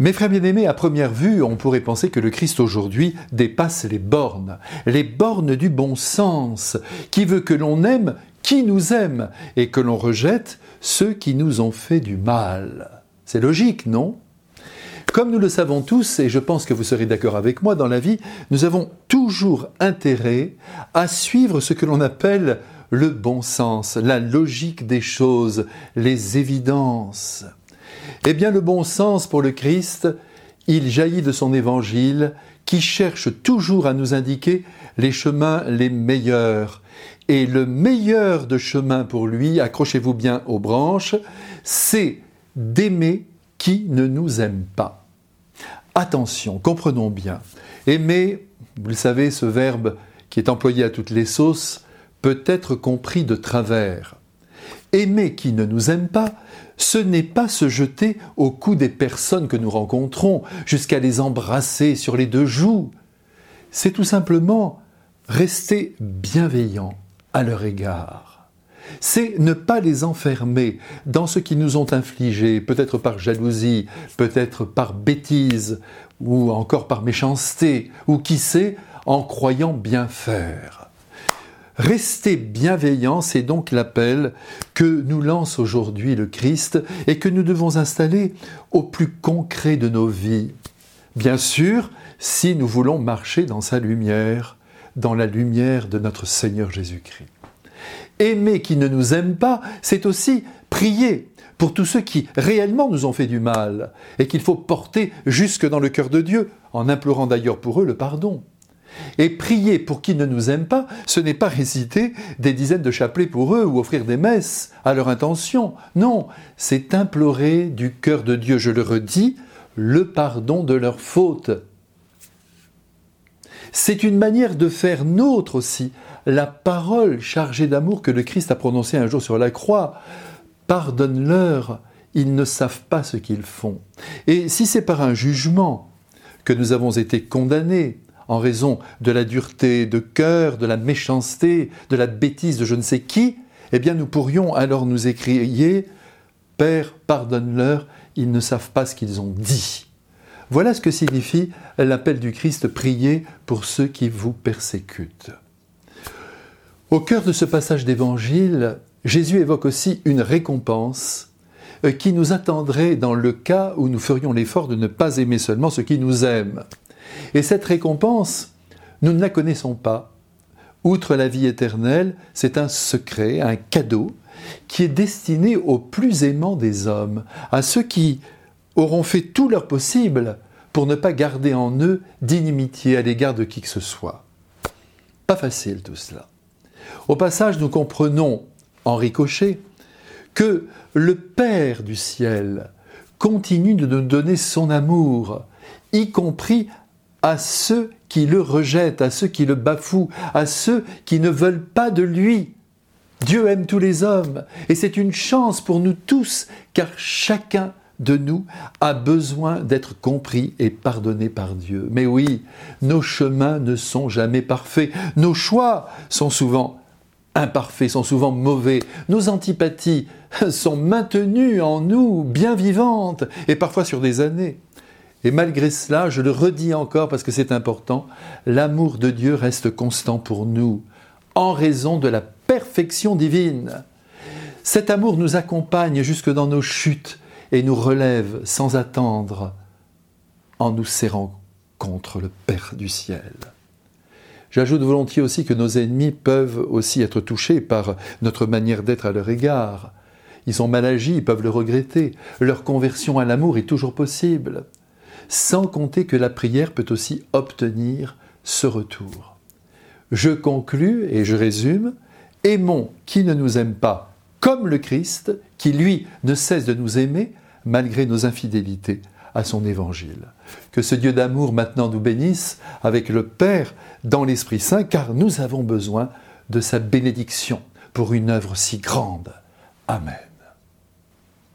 Mes frères bien-aimés, à première vue, on pourrait penser que le Christ aujourd'hui dépasse les bornes, les bornes du bon sens, qui veut que l'on aime qui nous aime et que l'on rejette ceux qui nous ont fait du mal. C'est logique, non? Comme nous le savons tous, et je pense que vous serez d'accord avec moi, dans la vie, nous avons toujours intérêt à suivre ce que l'on appelle le bon sens, la logique des choses, les évidences. Eh bien, le bon sens pour le Christ, il jaillit de son évangile qui cherche toujours à nous indiquer les chemins les meilleurs. Et le meilleur de chemin pour lui, accrochez-vous bien aux branches, c'est d'aimer qui ne nous aime pas. Attention, comprenons bien. Aimer, vous le savez, ce verbe qui est employé à toutes les sauces, peut être compris de travers. Aimer qui ne nous aime pas, ce n'est pas se jeter au cou des personnes que nous rencontrons jusqu'à les embrasser sur les deux joues. C'est tout simplement rester bienveillant à leur égard. C'est ne pas les enfermer dans ce qu'ils nous ont infligé, peut-être par jalousie, peut-être par bêtise, ou encore par méchanceté, ou qui sait, en croyant bien faire. Rester bienveillant, c'est donc l'appel que nous lance aujourd'hui le Christ et que nous devons installer au plus concret de nos vies. Bien sûr, si nous voulons marcher dans sa lumière, dans la lumière de notre Seigneur Jésus-Christ. Aimer qui ne nous aime pas, c'est aussi prier pour tous ceux qui réellement nous ont fait du mal et qu'il faut porter jusque dans le cœur de Dieu, en implorant d'ailleurs pour eux le pardon. Et prier pour qui ne nous aime pas, ce n'est pas réciter des dizaines de chapelets pour eux ou offrir des messes à leur intention. Non, c'est implorer du cœur de Dieu, je le redis, le pardon de leurs fautes. C'est une manière de faire nôtre aussi la parole chargée d'amour que le Christ a prononcée un jour sur la croix. Pardonne-leur, ils ne savent pas ce qu'ils font. Et si c'est par un jugement que nous avons été condamnés, en raison de la dureté de cœur, de la méchanceté, de la bêtise de je ne sais qui, eh bien nous pourrions alors nous écrier Père, pardonne-leur, ils ne savent pas ce qu'ils ont dit. Voilà ce que signifie l'appel du Christ prier pour ceux qui vous persécutent. Au cœur de ce passage d'évangile, Jésus évoque aussi une récompense euh, qui nous attendrait dans le cas où nous ferions l'effort de ne pas aimer seulement ceux qui nous aiment. Et cette récompense, nous ne la connaissons pas. Outre la vie éternelle, c'est un secret, un cadeau, qui est destiné aux plus aimants des hommes, à ceux qui auront fait tout leur possible pour ne pas garder en eux d'inimitié à l'égard de qui que ce soit. Pas facile tout cela. Au passage, nous comprenons, en ricochet, que le Père du ciel continue de nous donner son amour, y compris à ceux qui le rejettent, à ceux qui le bafouent, à ceux qui ne veulent pas de lui. Dieu aime tous les hommes et c'est une chance pour nous tous car chacun de nous a besoin d'être compris et pardonné par Dieu. Mais oui, nos chemins ne sont jamais parfaits, nos choix sont souvent imparfaits, sont souvent mauvais, nos antipathies sont maintenues en nous, bien vivantes, et parfois sur des années. Et malgré cela, je le redis encore parce que c'est important, l'amour de Dieu reste constant pour nous, en raison de la perfection divine. Cet amour nous accompagne jusque dans nos chutes et nous relève sans attendre en nous serrant contre le Père du ciel. J'ajoute volontiers aussi que nos ennemis peuvent aussi être touchés par notre manière d'être à leur égard. Ils sont mal agis, ils peuvent le regretter. Leur conversion à l'amour est toujours possible sans compter que la prière peut aussi obtenir ce retour. Je conclus et je résume, aimons qui ne nous aime pas comme le Christ, qui lui ne cesse de nous aimer malgré nos infidélités à son évangile. Que ce Dieu d'amour maintenant nous bénisse avec le Père dans l'Esprit Saint, car nous avons besoin de sa bénédiction pour une œuvre si grande. Amen.